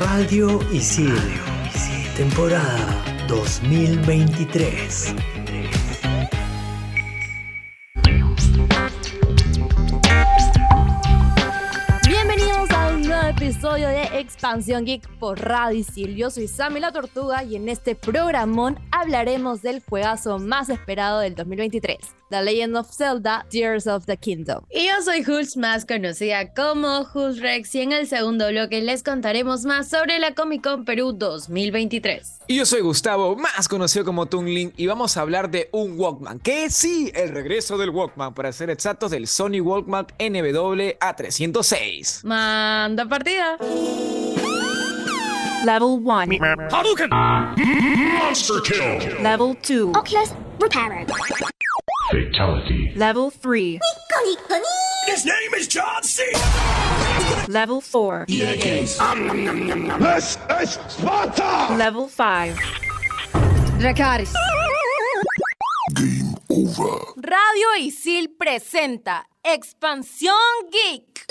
Radio Isil, temporada 2023. Bienvenidos a un nuevo episodio de Expansión Geek por Radio Isil. Yo soy Sammy la Tortuga y en este programón hablaremos del juegazo más esperado del 2023. The Legend of Zelda Tears of the Kingdom. Y yo soy Hulz, más conocida como Hulz Rex, y en el segundo bloque les contaremos más sobre la Comic Con Perú 2023. Y yo soy Gustavo, más conocido como Tungling, y vamos a hablar de un Walkman, que sí, el regreso del Walkman, para ser exactos, del Sony Walkman NW A306. Manda partida. Level 1. Hadouken! Monster kill! Level 2. Oculus Repairer. Fatality. Level 3. His name is John C. Level 4. This is Sparta! Level 5. Dracaris. Game over. Radio Isil presenta Expansión Geek.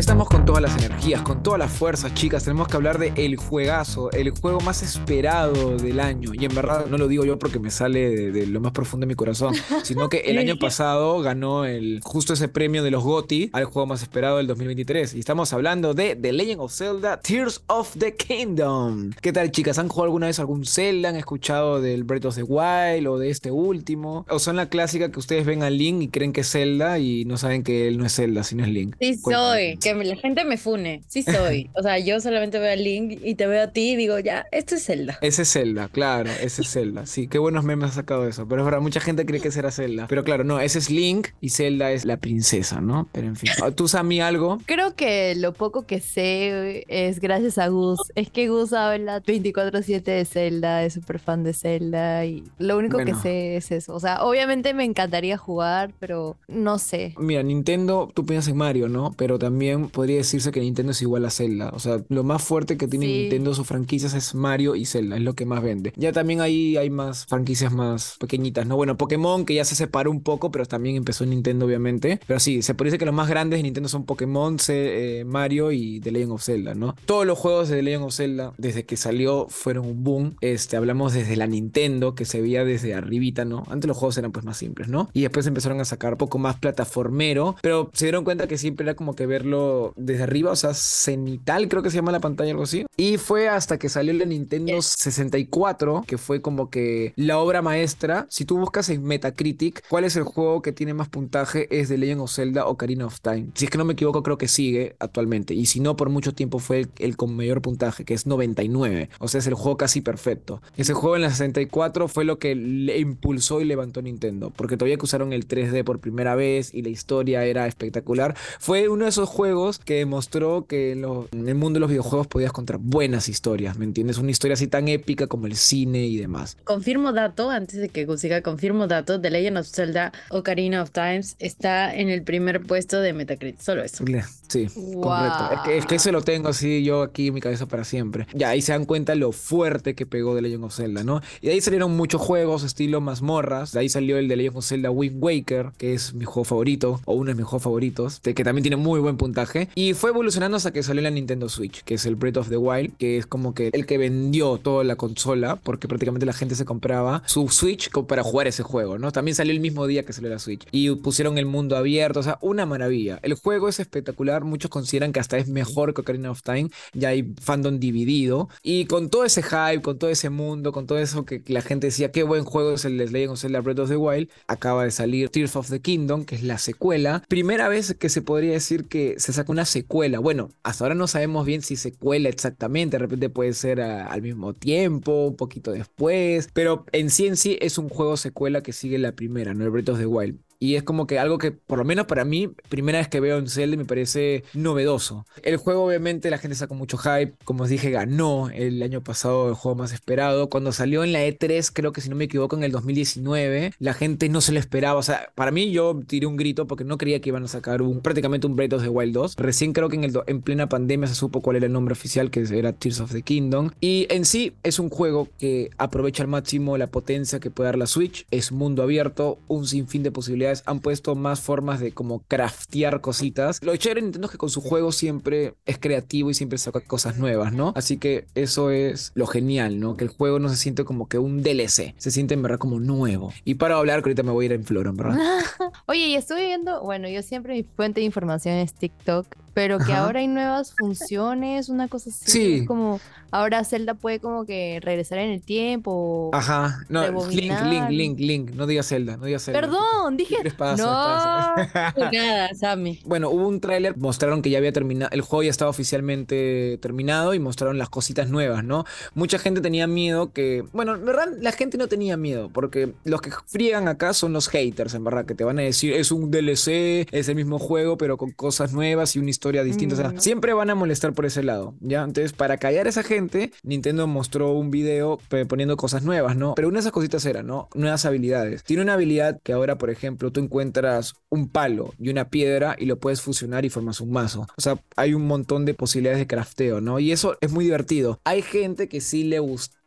Estamos con todas las energías, con todas las fuerzas, chicas. Tenemos que hablar de el juegazo, el juego más esperado del año. Y en verdad no lo digo yo porque me sale de, de lo más profundo de mi corazón, sino que el año pasado ganó el justo ese premio de los GOTY al juego más esperado del 2023. Y estamos hablando de The Legend of Zelda Tears of the Kingdom. ¿Qué tal, chicas? ¿Han jugado alguna vez algún Zelda? ¿Han escuchado del Breath of the Wild o de este último? ¿O son la clásica que ustedes ven a Link y creen que es Zelda y no saben que él no es Zelda, sino es Link? Sí soy, que la gente me fune, sí soy. O sea, yo solamente veo a Link y te veo a ti y digo, ya, esto es Zelda. Ese es Zelda, claro, ese es Zelda. Sí, qué buenos memes has sacado eso. Pero es verdad, mucha gente cree que ese era Zelda. Pero claro, no, ese es Link y Zelda es la princesa, ¿no? Pero en fin. ¿Tú, Sammy, algo? Creo que lo poco que sé es gracias a Gus. Es que Gus habla 24-7 de Zelda, es súper fan de Zelda y lo único Bueno. que sé es eso. O sea, obviamente me encantaría jugar, pero no sé. Mira, Nintendo, tú piensas en Mario, ¿no? Pero también podría decirse que Nintendo es igual a Zelda. O sea, lo más fuerte que tiene Sí. Nintendo sus franquicias es Mario y Zelda, es lo que más vende. Ya también ahí hay más franquicias más pequeñitas, ¿no? Bueno, Pokémon, que ya se separó un poco, pero también empezó en Nintendo, obviamente. Pero sí, se puede decir que los más grandes de Nintendo son Pokémon, eh, Mario y The Legend of Zelda, ¿no? Todos los juegos de The Legend of Zelda, desde que salió, fueron un boom. Este, hablamos desde la Nintendo, que se veía desde arribita, ¿no? Antes los juegos eran pues más simples, ¿no? Y después empezaron a sacar poco más plataformero, pero se dieron cuenta que siempre era como que verlo desde arriba, o sea, cenital, creo que se llama la pantalla, algo así. Y fue hasta que salió la Nintendo 64, que fue como que la obra maestra. Si tú buscas en Metacritic, ¿cuál es el juego que tiene más puntaje? Es The Legend of Zelda Ocarina of Time. Si es que no me equivoco, creo que sigue actualmente. Y si no, por mucho tiempo fue el, el con mayor puntaje, que es 99. O sea, es el juego casi perfecto. Ese juego en la 64 fue lo que le impulsó y levantó Nintendo. Porque todavía que usaron el 3D por primera vez y la historia era espectacular. Fue uno de esos juegos que demostró que en, lo- en el mundo de los videojuegos podías contar buenas historias, ¿me entiendes? Una historia así tan épica como el cine y demás. Confirmo dato, antes de que Gus siga, confirmo dato, The Legend of Zelda Ocarina of Times está en el primer puesto de Metacritic, solo eso. Sí, Wow. correcto. Es que, es que eso lo tengo así yo aquí en mi cabeza para siempre. Ya ahí se dan cuenta lo fuerte que pegó The Legend of Zelda, ¿no? Y de ahí salieron muchos juegos estilo mazmorras. De ahí salió el de Legend of Zelda Wind Waker, que es mi juego favorito, o uno de mis juegos favoritos, que también tiene muy buen puntaje. Y fue evolucionando hasta que salió la Nintendo Switch, que es el Breath of the Wild, que es como que el que vendió toda la consola, porque prácticamente la gente se compraba su Switch para jugar ese juego, ¿no? También salió el mismo día que salió la Switch. Y pusieron el mundo abierto, o sea, una maravilla. El juego es espectacular, muchos consideran que hasta es mejor que Ocarina of Time, ya hay fandom dividido. Y con todo ese hype, con todo ese mundo, con todo eso que la gente decía, qué buen juego es el de Legend of Zelda Breath of the Wild, acaba de salir Tears of the Kingdom, que es la secuela. Primera vez que se podría decir que se saca una secuela. Bueno, hasta ahora no sabemos bien si secuela exactamente, de repente puede ser a- al mismo tiempo, un poquito después, pero en sí en sí es un juego secuela que sigue la primera, no el Breath of the Wild. Y es como que algo que, por lo menos para mí, primera vez que veo en Zelda me parece novedoso. El juego, obviamente, la gente sacó mucho hype. Como os dije, ganó el año pasado el juego más esperado. Cuando salió en la E3, creo que si no me equivoco, en el 2019, la gente no se lo esperaba. O sea, para mí yo tiré un grito porque no creía que iban a sacar un, prácticamente un Breath of the Wild 2. Recién creo que en, el en plena pandemia se supo cuál era el nombre oficial, que era Tears of the Kingdom. Y en sí es un juego que aprovecha al máximo la potencia que puede dar la Switch. Es mundo abierto, un sinfín de posibilidades han puesto más formas de como craftear cositas. Lo chévere de Nintendo es que con su juego siempre es creativo y siempre saca cosas nuevas, ¿no? Así que eso es lo genial, ¿no? Que el juego no se siente como que un DLC, se siente en verdad como nuevo. Y para hablar, que ahorita me voy a ir en Flora, en verdad. Oye, y estuve viendo, bueno, yo siempre mi fuente de información es TikTok, pero que Ajá. ahora hay nuevas funciones, una cosa así. Sí. Como ahora Zelda puede como que regresar en el tiempo. Ajá, no, Link, Rebobinar. Link, Link, Link, no digas Zelda, no digas Zelda. Perdón, dije. ¿Qué les pasa? no. Nada, Sammy. Bueno, hubo un tráiler, mostraron que ya había terminado, el juego ya estaba oficialmente terminado y mostraron las cositas nuevas, ¿no? Mucha gente tenía miedo que, bueno, en verdad la gente no tenía miedo, porque los que friegan acá son los haters, en verdad, que te van a decir, es un DLC, es el mismo juego, pero con cosas nuevas y una historia distinta, o sea, Mm. siempre van a molestar por ese lado, ¿ya? Entonces, para callar a esa gente, Nintendo mostró un video pe- poniendo cosas nuevas, ¿no? Pero una de esas cositas era, ¿no? Nuevas habilidades. Tiene una habilidad que ahora, por ejemplo, tú encuentras un palo y una piedra y lo puedes fusionar y formas un mazo. O sea, hay un montón de posibilidades de crafteo, ¿no? Y eso es muy divertido. Hay gente que sí le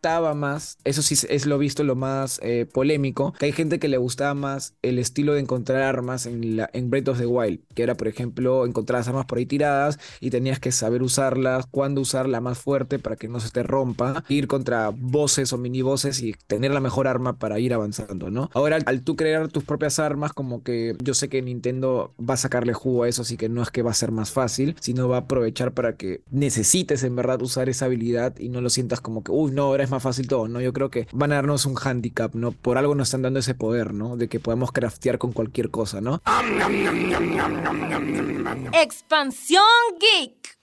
gustaba más, eso sí es lo visto lo más eh, polémico, que hay gente que le gustaba más el estilo de encontrar armas en, la, en Breath of the Wild, que era, por ejemplo, encontrar las armas por ahí tiradas y tenías que saber usarlas, cuándo usar la más fuerte para que no se te rompa, ir contra bosses o mini bosses y tener la mejor arma para ir avanzando, ¿no? Ahora, al tú crear tus propias armas, como que yo sé que Nintendo va a sacarle jugo a eso, así que no es que va a ser más fácil, sino va a aprovechar para que necesites en verdad usar esa habilidad y no lo sientas como que, uy, no, ahora es más fácil todo, ¿no? Yo creo que van a darnos un handicap, ¿no? Por algo nos están dando ese poder, ¿no? De que podemos craftear con cualquier cosa, ¿no? Expansión Geek.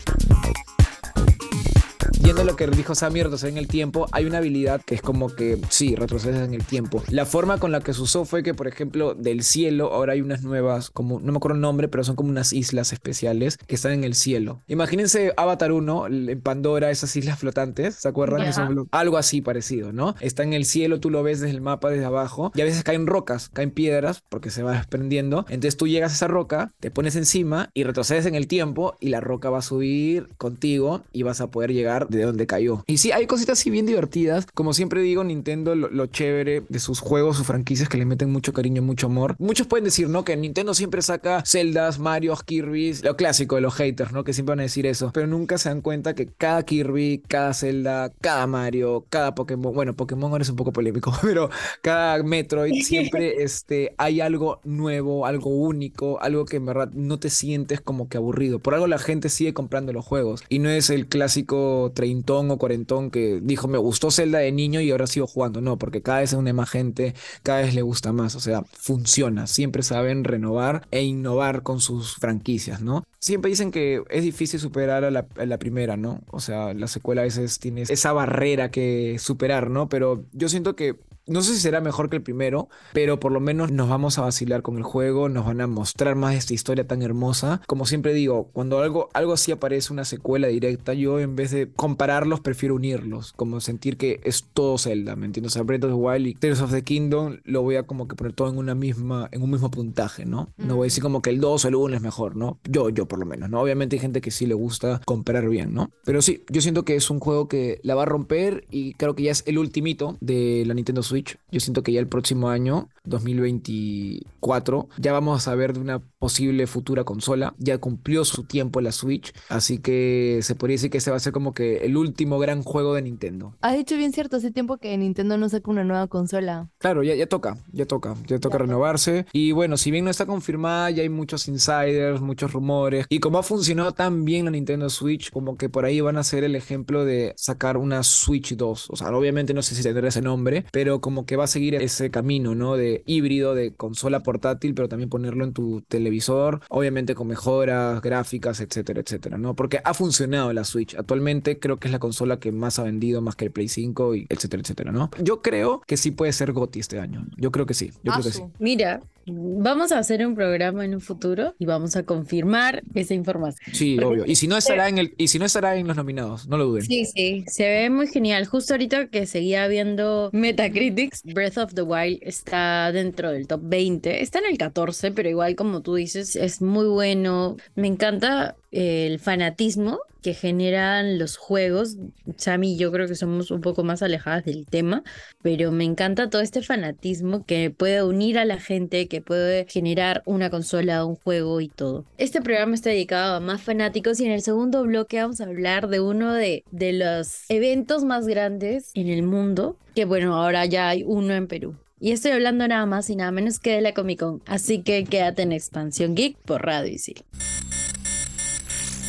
Yendo a lo que dijo Sammy, retroceder en el tiempo, hay una habilidad que es como que, sí, retrocedes en el tiempo. La forma con la que se usó fue que, por ejemplo, del cielo ahora hay unas nuevas, como, no me acuerdo el nombre, pero son como unas islas especiales que están en el cielo. Imagínense Avatar 1, en Pandora, esas islas flotantes, ¿se acuerdan? Esos blo- algo así parecido, ¿no? Está en el cielo, tú lo ves desde el mapa, desde abajo, y a veces caen rocas, caen piedras, porque se va desprendiendo. Entonces tú llegas a esa roca, te pones encima y retrocedes en el tiempo, y la roca va a subir contigo y vas a poder llegar de donde cayó. Y sí, hay cositas así bien divertidas. Como siempre digo, Nintendo lo, lo chévere de sus juegos, sus franquicias que le meten mucho cariño, mucho amor. Muchos pueden decir, ¿no? Que Nintendo siempre saca Zeldas, Mario, Kirby's, lo clásico de los haters, ¿no? Que siempre van a decir eso. Pero nunca se dan cuenta que cada Kirby, cada Zelda, cada Mario, cada Pokémon, bueno, Pokémon ahora es un poco polémico, pero cada Metroid siempre este, hay algo nuevo, algo único, algo que en verdad no te sientes como que aburrido. Por algo la gente sigue comprando los juegos y no es el clásico treintón o cuarentón que dijo me gustó Zelda de niño y ahora sigo jugando. No, porque cada vez es una más gente, cada vez le gusta más. O sea, funciona. Siempre saben renovar e innovar con sus franquicias, ¿no? Siempre dicen que es difícil superar a la, a la primera, ¿no? O sea, la secuela a veces tiene esa barrera que superar, ¿no? Pero yo siento que no sé si será mejor que el primero, pero por lo menos nos vamos a vacilar con el juego, nos van a mostrar más de esta historia tan hermosa. Como siempre digo, cuando algo, algo así aparece, una secuela directa, yo en vez de compararlos, prefiero unirlos, como sentir que es todo Zelda, ¿me entiendes? O sea, Breath of the Wild y Tears of the Kingdom lo voy a como que poner todo en una misma, en un mismo puntaje, ¿no? No voy a decir como que el 2 o el 1 es mejor, ¿no? Yo, yo por lo menos, ¿no? Obviamente hay gente que sí le gusta comparar bien, ¿no? Pero sí, yo siento que es un juego que la va a romper y creo que ya es el ultimito de la Nintendo Switch. Yo siento que ya el próximo año, 2024, ya vamos a ver de una posible futura consola. Ya cumplió su tiempo la Switch, así que se podría decir que ese va a ser como que el último gran juego de Nintendo. Has dicho bien cierto, hace tiempo que Nintendo no saca una nueva consola. Claro, ya, ya toca, ya toca, ya toca renovarse. Y bueno, si bien no está confirmada, ya hay muchos insiders, muchos rumores. Y como ha funcionado tan bien la Nintendo Switch, como que por ahí van a ser el ejemplo de sacar una Switch 2. O sea, obviamente no sé si tendrá ese nombre, pero como que va a seguir ese camino, ¿no? De híbrido, de consola portátil, pero también ponerlo en tu televisor, obviamente con mejoras gráficas, etcétera, etcétera, ¿no? Porque ha funcionado la Switch. Actualmente creo que es la consola que más ha vendido, más que el Play 5, y etcétera, etcétera, ¿no? Yo creo que sí puede ser GOTY este año. Yo creo que sí. Yo creo que sí. Mira, vamos a hacer un programa en un futuro y vamos a confirmar esa información. Sí, obvio. Y si no estará en el, y si no estará en los nominados, no lo duden. Sí, sí, se ve muy genial. Justo ahorita que seguía viendo Metacritics, Breath of the Wild está dentro del top 20. Está en el 14, pero igual como tú dices, es muy bueno. Me encanta el fanatismo que generan los juegos. Sammy y yo creo que somos un poco más alejadas del tema, pero me encanta todo este fanatismo que puede unir a la gente, que puede generar una consola, un juego y todo. Este programa está dedicado a más fanáticos y en el segundo bloque vamos a hablar de uno de, los eventos más grandes en el mundo, que bueno, ahora ya hay uno en Perú. Y estoy hablando nada más y nada menos que de la Comic Con. Así que quédate en Expansión Geek por Radio Isil.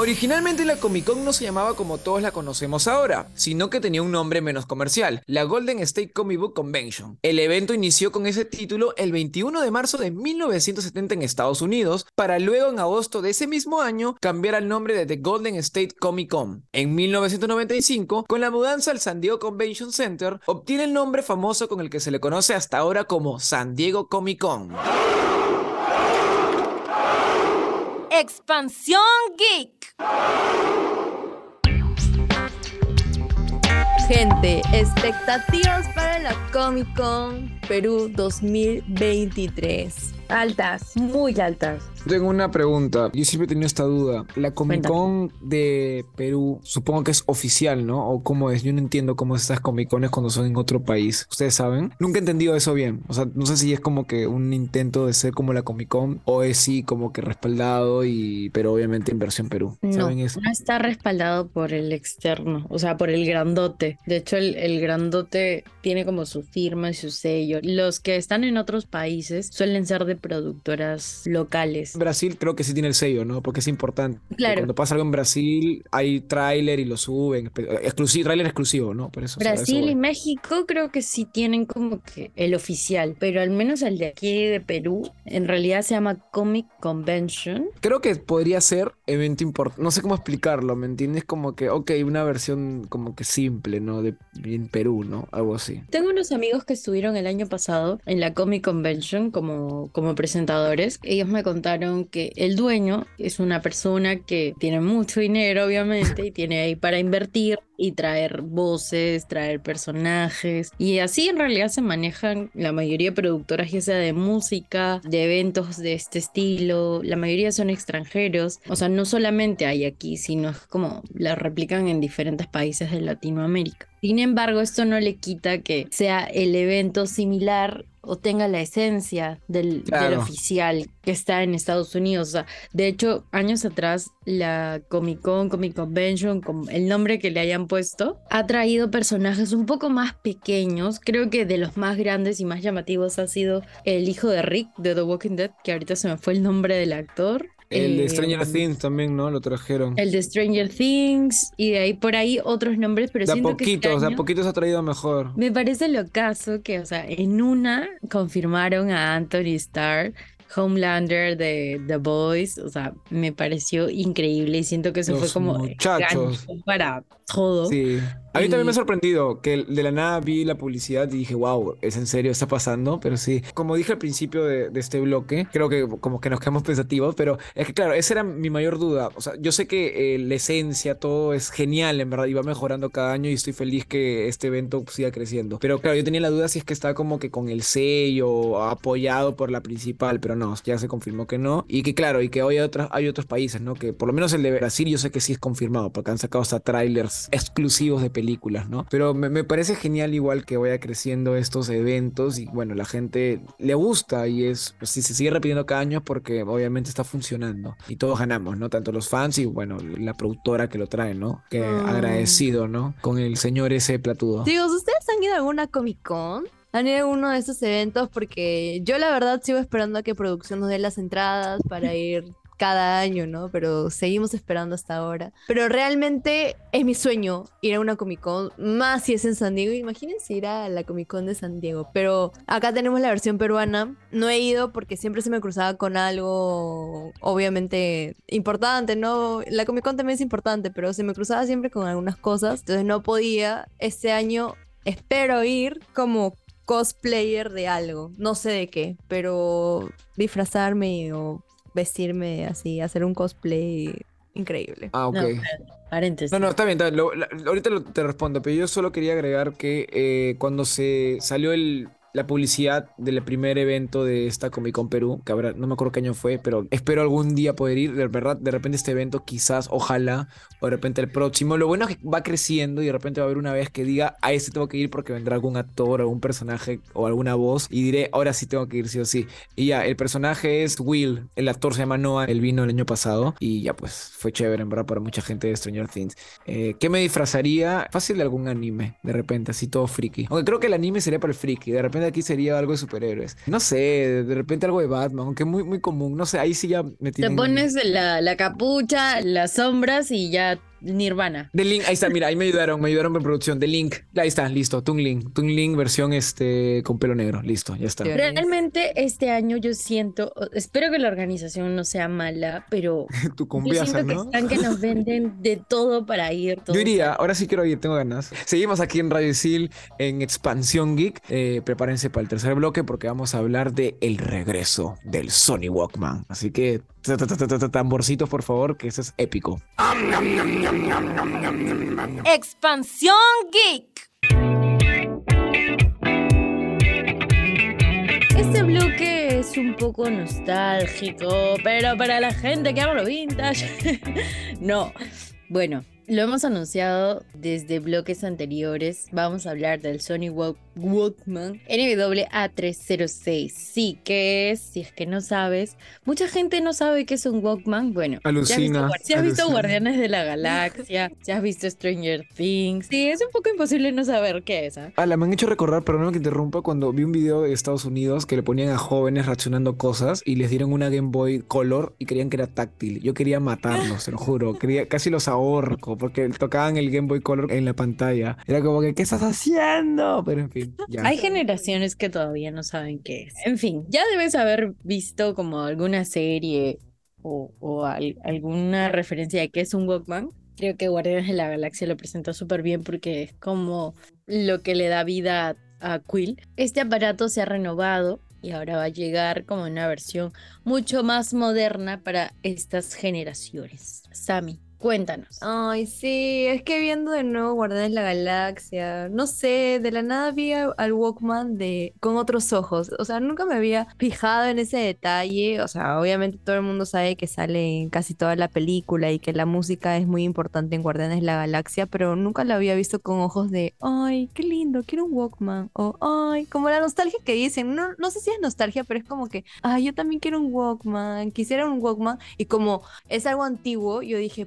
545. Originalmente la Comic Con no se llamaba como todos la conocemos ahora, sino que tenía un nombre menos comercial, la Golden State Comic Book Convention. El evento inició con ese título el 21 de marzo de 1970 en Estados Unidos, para luego en agosto de ese mismo año cambiar al nombre de The Golden State Comic Con. En 1995, con la mudanza al San Diego Convention Center, obtiene el nombre famoso con el que se le conoce hasta ahora como San Diego Comic Con. Expansión Geek. Gente, expectativas para la Comic Con Perú 2023. Altas, muy altas. Tengo una pregunta. Yo siempre he tenido esta duda. La Comic Con de Perú, supongo que es oficial, ¿no? ¿O cómo es? Yo no entiendo cómo es estas Comic Cones cuando son en otro país. ¿Ustedes saben? Nunca he entendido eso bien. O sea, no sé si es como que un intento de ser como la Comic Con o es sí como que respaldado y... Pero obviamente en versión Perú. No, ¿Saben eso? no está respaldado por el externo, o sea, por el grandote. De hecho, el, el grandote tiene como su firma y su sello. Los que están en otros países suelen ser de productoras locales. Brasil creo que sí tiene el sello, ¿no? Porque es importante. Claro. Cuando pasa algo en Brasil, hay tráiler y lo suben. Exclusivo, tráiler exclusivo, ¿no? Por eso, o sea, Brasil eso y. México creo que sí tienen como que el oficial, pero al menos el de aquí de Perú en realidad se llama Comic Convention. Creo que podría ser evento importante. No sé cómo explicarlo, ¿me entiendes? Como que, ok, una versión como que simple, ¿no? De en Perú, ¿no? Algo así. Tengo unos amigos que estuvieron el año pasado en la Comic Convention como, como presentadores. Ellos me contaron que el dueño es una persona que tiene mucho dinero, obviamente, y tiene ahí para invertir y traer voces, traer personajes. Y así en realidad se manejan la mayoría de productoras, ya sea de música, de eventos de este estilo. La mayoría son extranjeros. O sea, no solamente hay aquí, sino es como la replican en diferentes países de Latinoamérica. Sin embargo, esto no le quita que sea el evento similar o tenga la esencia del, del Claro. oficial que está en Estados Unidos. O sea, de hecho, años atrás, la Comic Con, Comic Convention, el nombre que le hayan puesto, ha traído personajes un poco más pequeños. Creo que de los más grandes y más llamativos ha sido el hijo de Rick de The Walking Dead, que ahorita se me fue el nombre del actor. El de Eh, Stranger Things también, ¿no? Lo trajeron. El de Stranger Things y de ahí por ahí otros nombres, pero de a siento que este poquitos, de a año- poquitos ha traído mejor. me parece lo caso que, o sea, en una confirmaron a Anthony Starr, Homelander de The Boys, o sea, me pareció increíble y siento que eso fue Los como el muchachos. para todo. Sí. A mí también me ha Y- sorprendido que de la nada vi la publicidad y dije, wow, es en serio, está pasando, pero sí. Como dije al principio de, de este bloque, creo que como que nos quedamos pensativos, pero es que claro, esa era mi mayor duda. O sea, yo sé que eh, la esencia, todo es genial, en verdad, y va mejorando cada año y estoy feliz que este evento siga creciendo. Pero claro, yo tenía la duda si es que está como que con el sello, apoyado por la principal, pero no, ya se confirmó que no. Y que claro, y que hoy hay, otras, hay otros países, ¿no? Que por lo menos el de Brasil yo sé que sí es confirmado, porque han sacado hasta trailers exclusivos de películas, ¿no? Pero me, me parece genial igual que vaya creciendo estos eventos y bueno, la gente le gusta y es, pues, si se sigue repitiendo cada año porque obviamente está funcionando y todos ganamos, ¿no? Tanto los fans y bueno, la productora que lo trae, ¿no? Que Mm. agradecido, ¿no? Con el señor ese platudo. Chicos, ¿ustedes han ido a alguna Comic Con? ¿Han ido a uno de estos eventos? Porque yo la verdad sigo esperando a que producción nos dé las entradas para ir cada año, ¿no? Pero seguimos esperando hasta ahora. Pero realmente es mi sueño ir a una Comic Con, más si es en San Diego. Imagínense ir a la Comic Con de San Diego. Pero acá tenemos la versión peruana. No he ido porque siempre se me cruzaba con algo, obviamente, importante, ¿no? La Comic Con también es importante, pero se me cruzaba siempre con algunas cosas. Entonces no podía. Este año espero ir como cosplayer de algo. No sé de qué, pero disfrazarme o vestirme así, hacer un cosplay increíble. Ah, ok. No, Paréntesis. No, no, está bien, está bien. Lo- la- ahorita lo- te respondo, pero yo solo quería agregar que eh, cuando se salió el la publicidad del primer evento de esta Comic Con Perú, que habrá, no me acuerdo qué año fue, pero espero algún día poder ir. De verdad, de repente este evento, quizás, ojalá, o de repente el próximo. Lo bueno es que va creciendo y de repente va a haber una vez que diga, a este tengo que ir porque vendrá algún actor, algún personaje o alguna voz y diré, ahora sí tengo que ir sí o sí. Y ya, el personaje es Will, el actor se llama Noah, él vino el año pasado y ya pues fue chévere en verdad para mucha gente de Stranger Things. Eh, ¿Qué me disfrazaría? Fácil de algún anime, de repente, así todo friki. Aunque creo que el anime sería para el friki, de repente aquí sería algo de superhéroes. No sé, de repente algo de Batman, aunque muy, muy común. No sé, ahí sí ya me Te tienen... pones la, la capucha, las sombras y ya Nirvana. De Link, ahí está, mira, ahí me ayudaron, me ayudaron en producción. De Link, ahí está, listo, Toon Link. Toon Link versión este, con pelo negro, listo, ya está. Realmente este año yo siento, espero que la organización no sea mala, pero Tu yo siento que ¿no? están que nos venden de todo para ir. Yo iría, ahora sí quiero ir, tengo ganas. Seguimos aquí en Radio Isil en Expansión Geek. Eh, prepárense para el tercer bloque porque vamos a hablar de el regreso del Sony Walkman. Así que ta, ta, ta, ta, ta, ta, tamborcitos, por favor, que eso es épico. Expansión Geek. Este bloque es un poco nostálgico, pero para la gente que ama lo vintage. no. Bueno, lo hemos anunciado desde bloques anteriores. Vamos a hablar del Sony Walk- Walkman NWA306. Sí, que es, si es que no sabes, mucha gente no sabe qué es un Walkman. Bueno, si has visto Alucina, si has visto alucina. Guardianes de la Galaxia, si has visto Stranger Things. Sí, es un poco imposible no saber qué es. ¿ah? Ala, me han hecho recordar, perdón que interrumpa, cuando vi un video de Estados Unidos que le ponían a jóvenes reaccionando cosas y les dieron una Game Boy Color y creían que era táctil. Yo quería matarlos, te lo juro. Quería, casi los ahorco porque tocaban el Game Boy Color en la pantalla. Era como que, ¿qué estás haciendo? Pero en fin, ya. Hay generaciones que todavía no saben qué es. En fin, ya debes haber visto como alguna serie o, o al- alguna referencia de qué es un Walkman. Creo que Guardianes de la Galaxia lo presentó súper bien porque es como lo que le da vida a Quill. Este aparato se ha renovado y ahora va a llegar como una versión mucho más moderna para estas generaciones. Sammy, cuéntanos. Ay, sí, es que viendo de nuevo Guardianes de la Galaxia, no sé, de la nada vi al Walkman de con otros ojos, o sea, nunca me había fijado en ese detalle, o sea, obviamente todo el mundo sabe que sale en casi toda la película y que la música es muy importante en Guardianes de la Galaxia, pero nunca lo había visto con ojos de, ay, qué lindo, quiero un Walkman, o ay, como la nostalgia que dicen, no, no sé si es nostalgia, pero es como que, ay, yo también quiero un Walkman, quisiera un Walkman, y como es algo antiguo, yo dije,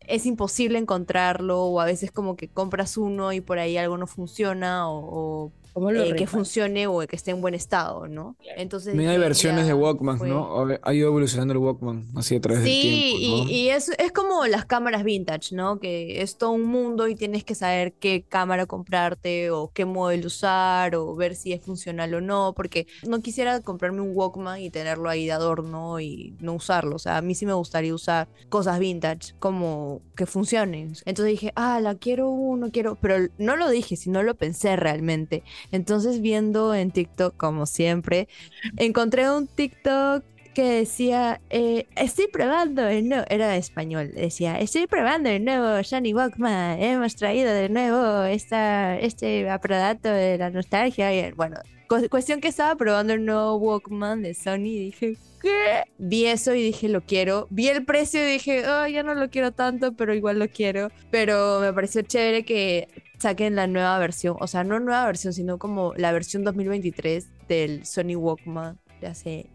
es imposible encontrarlo, o a veces como que compras uno y por ahí algo no funciona, o, o, ¿Cómo lo eh, que funcione o que esté en buen estado, ¿no? Entonces También hay dije, versiones ya de Walkman, fue. ¿no? Ha- ido evolucionando el Walkman así a través del Sí, tiempo, ¿no? y, y es, es como las cámaras vintage, ¿no? Que es todo un mundo y tienes que saber qué cámara comprarte o qué modelo usar o ver si es funcional o no, porque no quisiera comprarme un Walkman y tenerlo ahí de adorno y no usarlo. O sea, a mí sí me gustaría usar cosas vintage como que funcionen. Entonces dije, ah, la quiero uno, quiero, pero no lo dije, sino lo pensé realmente. Entonces viendo en TikTok, como siempre, encontré un TikTok que decía, eh, estoy probando el nuevo, era español, decía, estoy probando el nuevo Sony Walkman, hemos traído de nuevo esta, este aparato de la nostalgia, bueno, cu- cuestión que estaba probando el nuevo Walkman de Sony y dije, ¿qué? Vi eso y dije, lo quiero, vi el precio y dije, oh, ya no lo quiero tanto, pero igual lo quiero, pero me pareció chévere que saquen la nueva versión, o sea, no nueva versión, sino como la versión 2023 del Sony Walkman de hace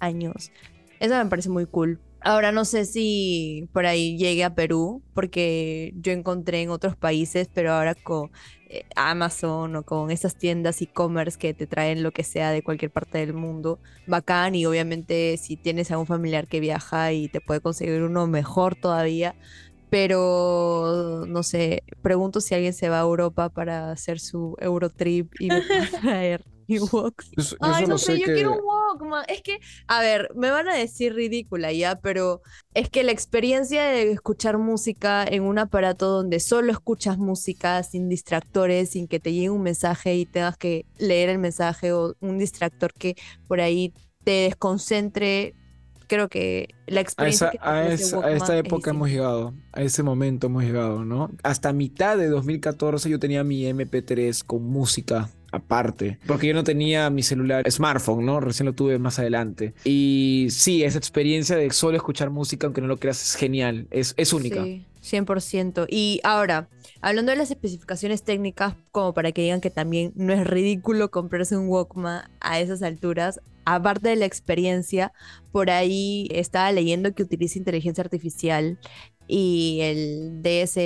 años. Eso me parece muy cool. Ahora no sé si por ahí llegue a Perú, porque yo encontré en otros países, pero ahora con eh, Amazon o con esas tiendas e-commerce que te traen lo que sea de cualquier parte del mundo, bacán. Y obviamente si tienes a un familiar que viaja y te puede conseguir uno mejor todavía, pero no sé, pregunto si alguien se va a Europa para hacer su Eurotrip y me puede traer mi Ay, no sé, yo que... quiero un Walkman. Es que, a ver, me van a decir ridícula ya, pero es que la experiencia de escuchar música en un aparato donde solo escuchas música sin distractores, sin que te llegue un mensaje y tengas que leer el mensaje o un distractor que por ahí te desconcentre, creo que la A, experiencia esa, a, esa, a esta es época hemos llegado, a ese momento hemos llegado, ¿no? Hasta mitad de 2014 yo tenía mi MP3 con música aparte, porque yo no tenía mi celular smartphone, ¿no? Recién lo tuve más adelante. Y sí, esa experiencia de solo escuchar música, aunque no lo creas, es genial, es, es única. Sí, 100%. Y ahora, hablando de las especificaciones técnicas, como para que digan que también no es ridículo comprarse un Walkman a esas alturas, aparte de la experiencia, por ahí estaba leyendo que utiliza inteligencia artificial y el DS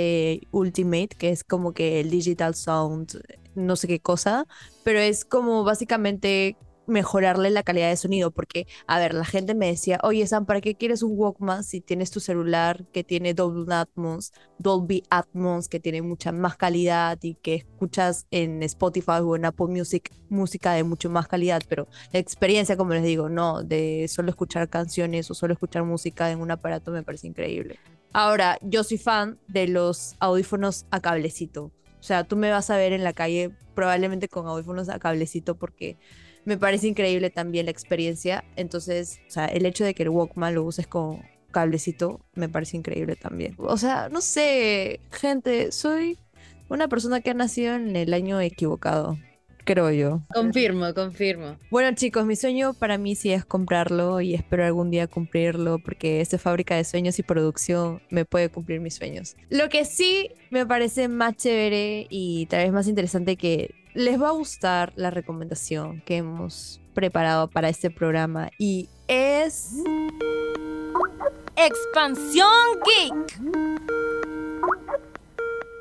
Ultimate, que es como que el Digital Sound, no sé qué cosa, pero es como básicamente mejorarle la calidad de sonido, porque, a ver, la gente me decía, oye Sam, ¿para qué quieres un Walkman si tienes tu celular que tiene Dolby Atmos, Dolby Atmos, que tiene mucha más calidad y que escuchas en Spotify o en Apple Music música de mucho más calidad? Pero la experiencia, como les digo, no, de solo escuchar canciones o solo escuchar música en un aparato me parece increíble. Ahora, yo soy fan de los audífonos a cablecito. O sea, tú me vas a ver en la calle probablemente con audífonos a cablecito porque me parece increíble también la experiencia. Entonces, o sea, el hecho de que el Walkman lo uses con cablecito me parece increíble también. O sea, no sé, gente, soy una persona que ha nacido en el año equivocado, creo yo. Confirmo, confirmo. Bueno chicos, mi sueño para mí sí es comprarlo y espero algún día cumplirlo porque esta fábrica de sueños y producción me puede cumplir mis sueños. Lo que sí me parece más chévere y tal vez más interesante que les va a gustar la recomendación que hemos preparado para este programa y es... Expansión Geek.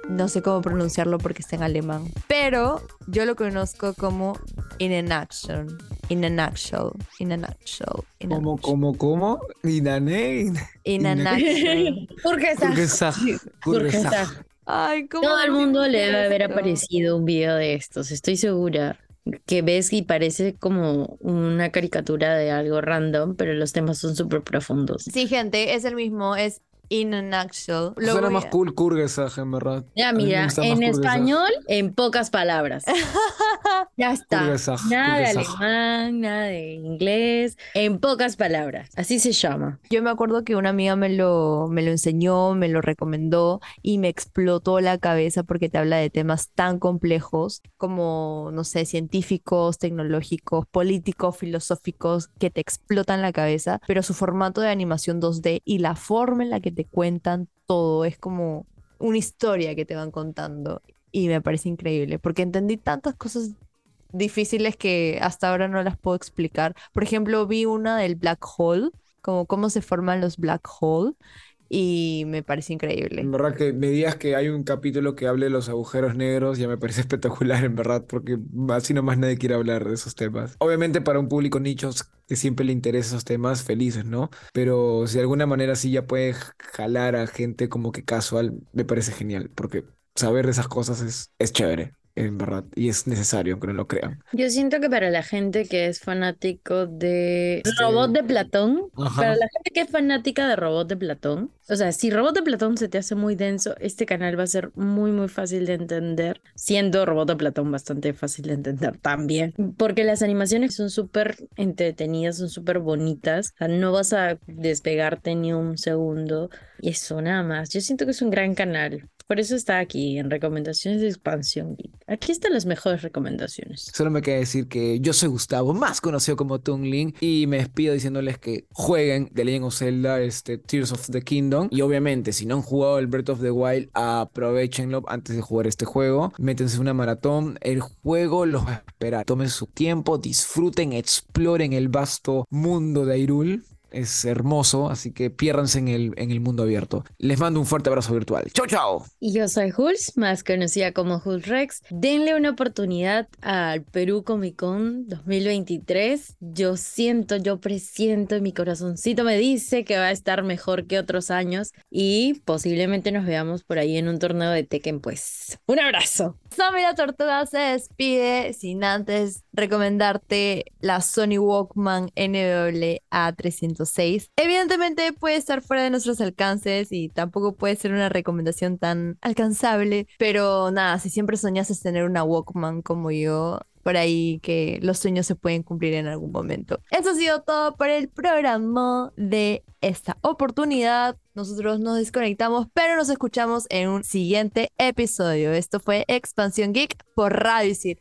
No sé cómo pronunciarlo porque está en alemán, pero yo lo conozco como In a Nutshell. In a Nutshell. In a Nutshell. In a ¿Cómo, cómo, cómo? Inane. In a Nutshell. Kurgesach. Kurgesach. Ay, ¿cómo Todo el mundo le debe haber aparecido un video de estos, estoy segura. Que ves y parece como una caricatura de algo random, pero los temas son súper profundos. Sí, gente, es el mismo, es In a Nutshell. Lo Suena más a- cool Kurgesach, en verdad. Ya, mira, en español, en pocas palabras. Ya está. Nada de Kurgesach. alemán, nada de inglés, en pocas palabras. Así se llama. Yo me acuerdo que una amiga me lo, me lo enseñó, me lo recomendó y me explotó la cabeza porque te habla de temas tan complejos como, no sé, científicos, tecnológicos, políticos, filosóficos, que te explotan la cabeza, pero su formato de animación 2D y la forma en la que te cuentan todo es como una historia que te van contando y me parece increíble porque entendí tantas cosas difíciles que hasta ahora no las puedo explicar. Por ejemplo, vi una del black hole, como cómo se forman los black hole y me parece increíble. En verdad que me digas que hay un capítulo que hable de los agujeros negros, ya me parece espectacular, en verdad, porque así nomás nadie quiere hablar de esos temas. Obviamente para un público nichos que siempre le interesan esos temas, felices, ¿no? Pero si de alguna manera sí ya puede jalar a gente como que casual, me parece genial, porque saber de esas cosas es, es chévere, en verdad, y es necesario, aunque no lo crean. Yo siento que para la gente que es fanático de Este- Robot de Platón, Ajá. para la gente que es fanática de Robot de Platón, o sea, si Robot de Platón se te hace muy denso, este canal va a ser muy, muy fácil de entender, siendo Robot de Platón bastante fácil de entender también, porque las animaciones son súper entretenidas, son súper bonitas, o sea, no vas a despegarte ni un segundo, y eso nada más. Yo siento que es un gran canal. Por eso está aquí en recomendaciones de expansión. Aquí están las mejores recomendaciones. Solo me queda decir que yo soy Gustavo, más conocido como Tungling, y me despido diciéndoles que jueguen The Legend of Zelda, este, Tears of the Kingdom. Y obviamente, si no han jugado el Breath of the Wild, aprovechenlo antes de jugar este juego. Métense en una maratón. El juego los va a esperar. Tomen su tiempo, disfruten, exploren el vasto mundo de Hyrule. Es hermoso, así que piérdanse en el, en el mundo abierto. Les mando un fuerte abrazo virtual. ¡Chao, chao! Y yo soy Hulz, más conocida como Hulz Rex. Denle una oportunidad al Perú Comic Con 2023. Yo siento, yo presiento, mi corazoncito me dice que va a estar mejor que otros años y posiblemente nos veamos por ahí en un torneo de Tekken, pues. Un abrazo. Sammy la Tortuga se despide sin antes recomendarte la Sony Walkman NWA306. Evidentemente puede estar fuera de nuestros alcances y tampoco puede ser una recomendación tan alcanzable, pero nada, si siempre soñaste tener una Walkman como yo, por ahí que los sueños se pueden cumplir en algún momento. Eso ha sido todo por el programa de esta oportunidad. Nosotros nos desconectamos, pero nos escuchamos en un siguiente episodio. Esto fue Expansión Geek por Radio Isil.